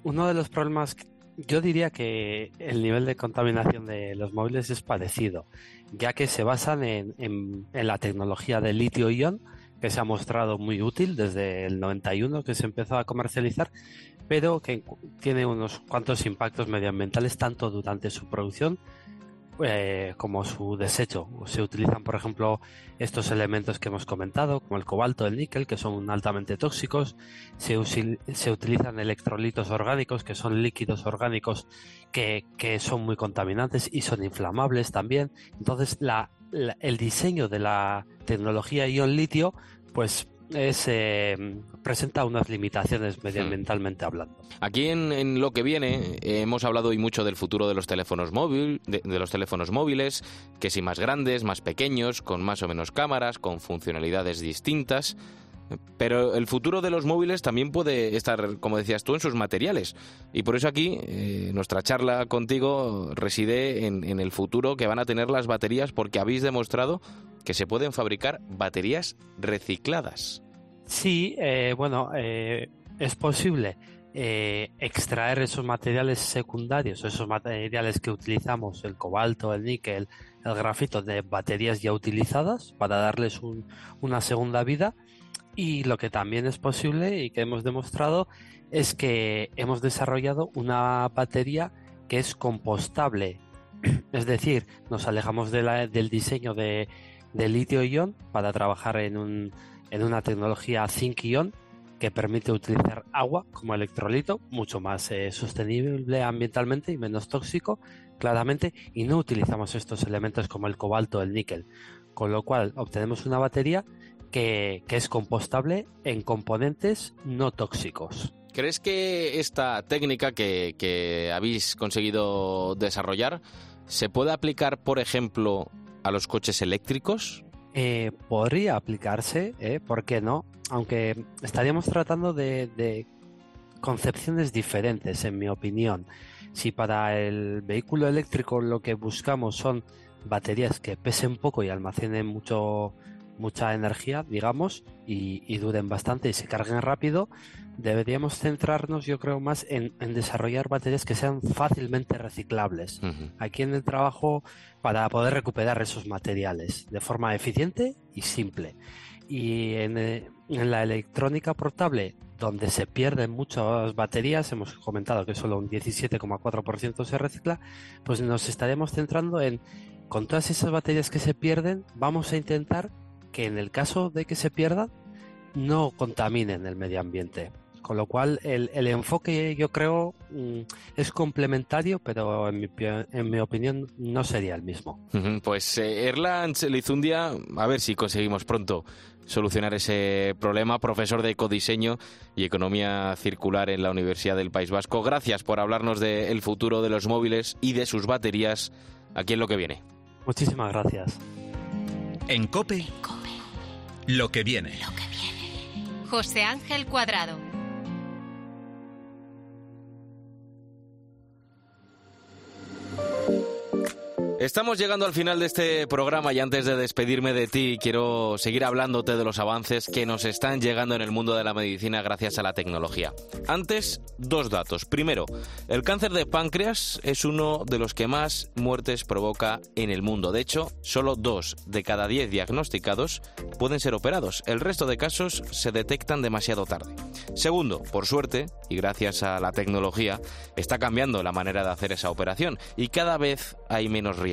uno de los problemas, yo diría que el nivel de contaminación de los móviles es parecido, ya que se basan en, en la tecnología de litio-ion, que se ha mostrado muy útil desde el 91 que se empezó a comercializar, pero que tiene unos cuantos impactos medioambientales tanto durante su producción eh, como su desecho. Se utilizan, por ejemplo, estos elementos que hemos comentado, como el cobalto, el níquel, que son altamente tóxicos. Se, se utilizan electrolitos orgánicos, que son líquidos orgánicos que, que, son muy contaminantes y son inflamables también. Entonces, la, el diseño de la tecnología ion litio, pues es, eh, presenta unas limitaciones medioambientalmente hablando. Aquí en, lo que viene eh, hemos hablado hoy mucho del futuro de los teléfonos móviles, de, los teléfonos móviles, que si más grandes, más pequeños, con más o menos cámaras, con funcionalidades distintas. Pero el futuro de los móviles también puede estar, como decías tú, en sus materiales. Y por eso aquí eh, nuestra charla contigo reside en, el futuro que van a tener las baterías porque habéis demostrado que se pueden fabricar baterías recicladas. Sí, eh, bueno, eh, es posible extraer esos materiales secundarios, esos materiales que utilizamos, el cobalto, el níquel, el grafito de baterías ya utilizadas para darles una segunda vida y lo que también es posible y que hemos demostrado es que hemos desarrollado una batería que es compostable. Es decir, nos alejamos del diseño de, litio-ion para trabajar en, un, en una tecnología zinc-ion que permite utilizar agua como electrolito, mucho más eh, sostenible ambientalmente y menos tóxico, claramente, y no utilizamos estos elementos como el cobalto o el níquel, con lo cual obtenemos una batería que, es compostable en componentes no tóxicos. ¿Crees que esta técnica que, habéis conseguido desarrollar se puede aplicar, por ejemplo, a los coches eléctricos? Eh, podría aplicarse, ¿eh? ¿por qué no? Aunque estaríamos tratando de, de, concepciones diferentes, en mi opinión. Si para el vehículo eléctrico lo que buscamos son baterías que pesen poco y almacenen mucho, mucha energía, digamos, y, duren bastante y se carguen rápido, deberíamos centrarnos, yo creo, más en, desarrollar baterías que sean fácilmente reciclables. Aquí en el trabajo, para poder recuperar esos materiales de forma eficiente y simple. Y en, eh, en la electrónica portable, donde se pierden muchas baterías, hemos comentado que solo un 17,4% se recicla, pues nos estaremos centrando en, con todas esas baterías que se pierden, vamos a intentar que en el caso de que se pierdan no contaminen el medio ambiente. Con lo cual el, enfoque yo creo mm, es complementario, pero en mi, en mi, opinión no sería el mismo. Pues eh, Erland Lizundia, a ver si conseguimos pronto solucionar ese problema. Profesor de ecodiseño y economía circular en la Universidad del País Vasco. Gracias por hablarnos del futuro de los móviles y de sus baterías aquí en lo que viene. Muchísimas gracias. En COPE. Lo que viene. Lo que viene. José Ángel Cuadrado. Estamos llegando al final de este programa y antes de despedirme de ti quiero seguir hablándote de los avances que nos están llegando en el mundo de la medicina gracias a la tecnología. Antes, dos datos. Primero, el cáncer de páncreas es uno de los que más muertes provoca en el mundo. De hecho, solo dos de cada diez diagnosticados pueden ser operados. El resto de casos se detectan demasiado tarde. Segundo, por suerte, y gracias a la tecnología, está cambiando la manera de hacer esa operación y cada vez hay menos riesgo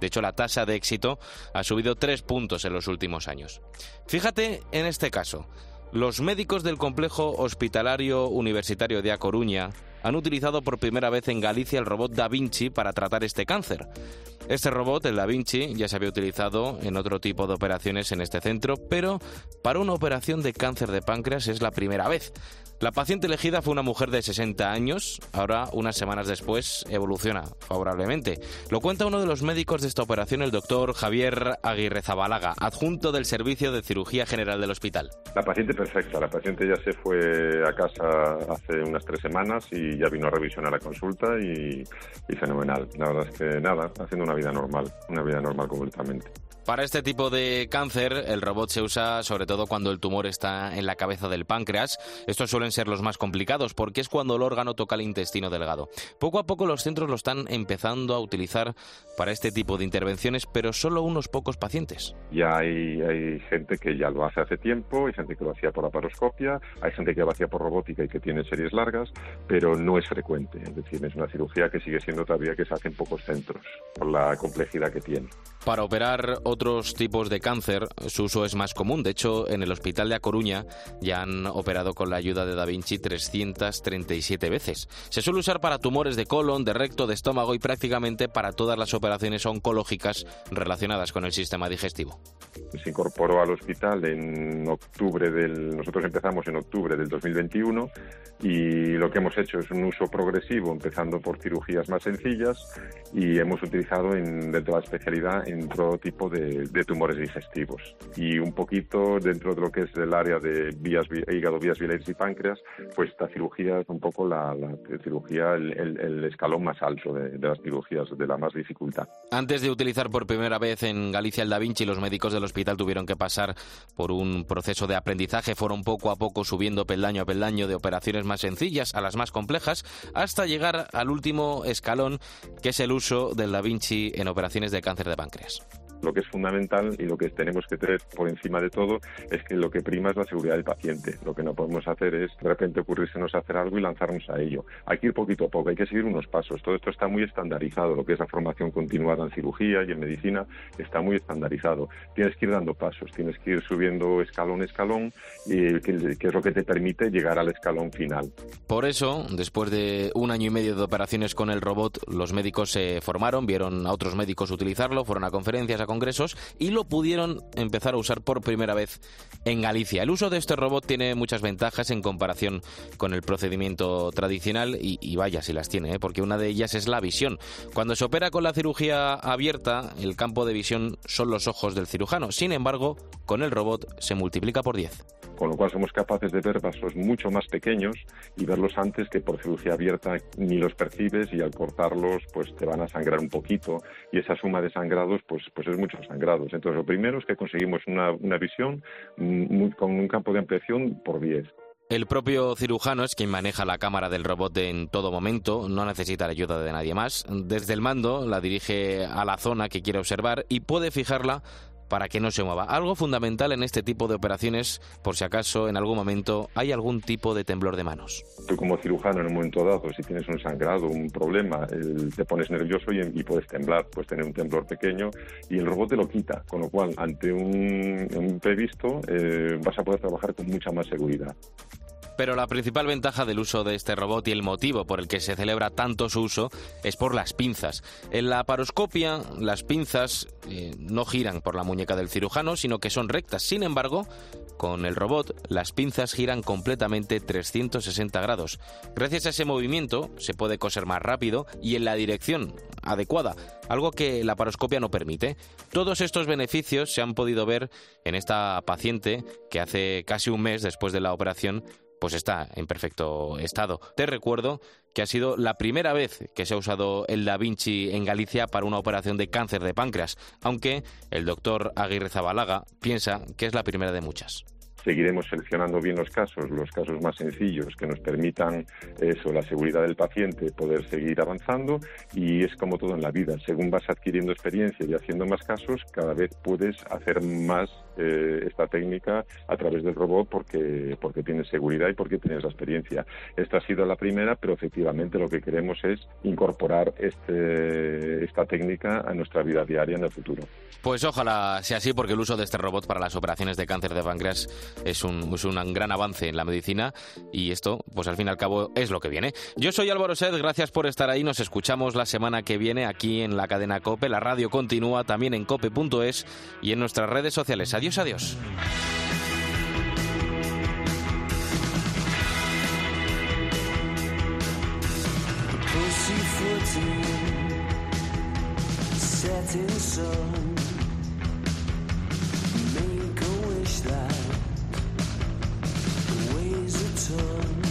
de hecho, la tasa de éxito ha subido tres puntos en los últimos años. Fíjate en este caso. Los médicos del complejo hospitalario universitario de A Coruña han utilizado por primera vez en Galicia el robot Da Vinci para tratar este cáncer. Este robot, el Da Vinci, ya se había utilizado en otro tipo de operaciones en este centro, pero para una operación de cáncer de páncreas es la primera vez. La paciente elegida fue una mujer de 60 años, ahora unas semanas después evoluciona favorablemente. Lo cuenta uno de los médicos de esta operación, el doctor Javier Aguirre Zabalaga, adjunto del Servicio de Cirugía General del hospital. La paciente perfecta, la paciente ya se fue a casa hace unas tres semanas y ya vino a revisionar la consulta y, y fenomenal. La verdad es que nada, haciendo una vida normal, una vida normal completamente. Para este tipo de cáncer, el robot se usa sobre todo cuando el tumor está en la cabeza del páncreas. Estos suelen ser los más complicados porque es cuando el órgano toca el intestino delgado. Poco a poco los centros lo están empezando a utilizar para este tipo de intervenciones, pero solo unos pocos pacientes. Ya hay, hay gente que ya lo hace hace tiempo, hay gente que lo hacía por laparoscopia, hay gente que lo hacía por robótica y que tiene series largas, pero no es frecuente. Es decir, es una cirugía que sigue siendo todavía que se hace en pocos centros por la complejidad que tiene. Para operar otros tipos de cáncer, su uso es más común. De hecho, en el Hospital de A Coruña ya han operado con la ayuda de Da Vinci 337 veces. Se suele usar para tumores de colon, de recto, de estómago y prácticamente para todas las operaciones oncológicas relacionadas con el sistema digestivo. Se incorporó al hospital en octubre del. Nosotros empezamos en octubre del 2021 y lo que hemos hecho es un uso progresivo, empezando por cirugías más sencillas y hemos utilizado en, dentro de la especialidad en todo tipo de, tumores digestivos y un poquito dentro de lo que es el área de vías hígado, vías biliares y páncreas, pues esta cirugía es un poco la, cirugía, el, escalón más alto de, de, las cirugías, de la más dificultad. Antes de utilizar por primera vez en Galicia el Da Vinci, los médicos del hospital tuvieron que pasar por un proceso de aprendizaje, fueron poco a poco subiendo peldaño a peldaño de operaciones más sencillas a las más complejas, hasta llegar al último escalón, que es el uso del Da Vinci en operaciones de cáncer de páncreas. Lo que es fundamental y lo que tenemos que tener por encima de todo es que lo que prima es la seguridad del paciente. Lo que no podemos hacer es de repente ocurrirsenos hacer algo y lanzarnos a ello. Hay que ir poquito a poco, hay que seguir unos pasos. Todo esto está muy estandarizado. Lo que es la formación continuada en cirugía y en medicina está muy estandarizado. Tienes que ir dando pasos, tienes que ir subiendo escalón a escalón, y que, que es lo que te permite llegar al escalón final. Por eso, después de un año y medio de operaciones con el robot, los médicos se formaron, vieron a otros médicos utilizarlo, fueron a conferencias, a congresos y lo pudieron empezar a usar por primera vez en Galicia. El uso de este robot tiene muchas ventajas en comparación con el procedimiento tradicional y, vaya si las tiene, ¿eh? porque una de ellas es la visión. Cuando se opera con la cirugía abierta, el campo de visión son los ojos del cirujano. Sin embargo, con el robot se multiplica por 10 con lo cual somos capaces de ver vasos mucho más pequeños y verlos antes que por cirugía abierta ni los percibes y al cortarlos pues te van a sangrar un poquito y esa suma de sangrados pues, pues es muchos sangrados. Entonces lo primero es que conseguimos una, visión con un campo de ampliación por 10. El propio cirujano es quien maneja la cámara del robot en todo momento, no necesita la ayuda de nadie más. Desde el mando la dirige a la zona que quiere observar y puede fijarla para que no se mueva. Algo fundamental en este tipo de operaciones, por si acaso en algún momento hay algún tipo de temblor de manos. Tú como cirujano en un momento dado, si tienes un sangrado, un problema, te pones nervioso y, puedes temblar, puedes tener un temblor pequeño y el robot te lo quita, con lo cual ante un, un previsto eh, vas a poder trabajar con mucha más seguridad. Pero la principal ventaja del uso de este robot y el motivo por el que se celebra tanto su uso es por las pinzas. En la paroscopia, las pinzas eh, no giran por la muñeca del cirujano, sino que son rectas. Sin embargo, con el robot, las pinzas giran completamente 360 grados. Gracias a ese movimiento, se puede coser más rápido y en la dirección adecuada, algo que la paroscopia no permite. Todos estos beneficios se han podido ver en esta paciente que hace casi un mes después de la operación pues está en perfecto estado. Te recuerdo que ha sido la primera vez que se ha usado el Da Vinci en Galicia para una operación de cáncer de páncreas, aunque el doctor Aguirre Zabalaga piensa que es la primera de muchas seguiremos seleccionando bien los casos, los casos más sencillos que nos permitan eso, la seguridad del paciente, poder seguir avanzando y es como todo en la vida, según vas adquiriendo experiencia y haciendo más casos, cada vez puedes hacer más eh, esta técnica a través del robot porque, porque tienes seguridad y porque tienes la experiencia. Esta ha sido la primera, pero efectivamente lo que queremos es incorporar este, esta técnica a nuestra vida diaria en el futuro. Pues ojalá sea así porque el uso de este robot para las operaciones de cáncer de páncreas es un, es un gran avance en la medicina y esto, pues al fin y al cabo, es lo que viene. Yo soy Álvaro Sed, gracias por estar ahí. Nos escuchamos la semana que viene aquí en la cadena Cope. La radio continúa también en cope.es y en nuestras redes sociales. Adiós, adiós. button.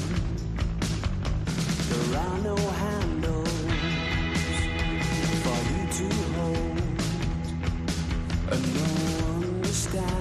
There are no handles for you to hold, and no one understands.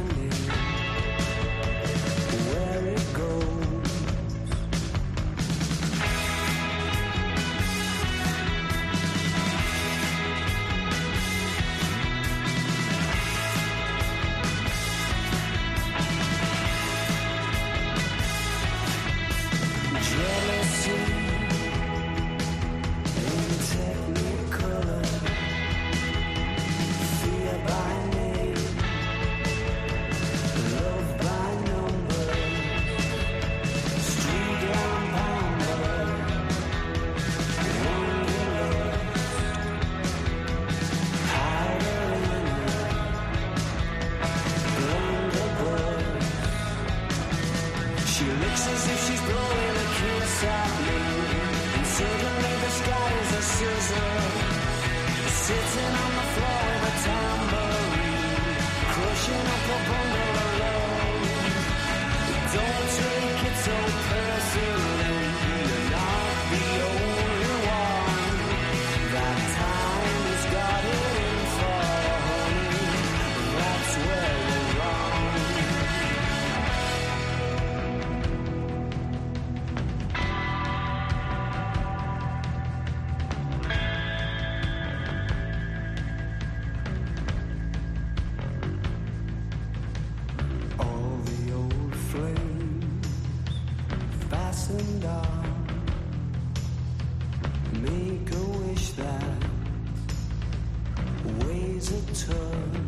mistletoe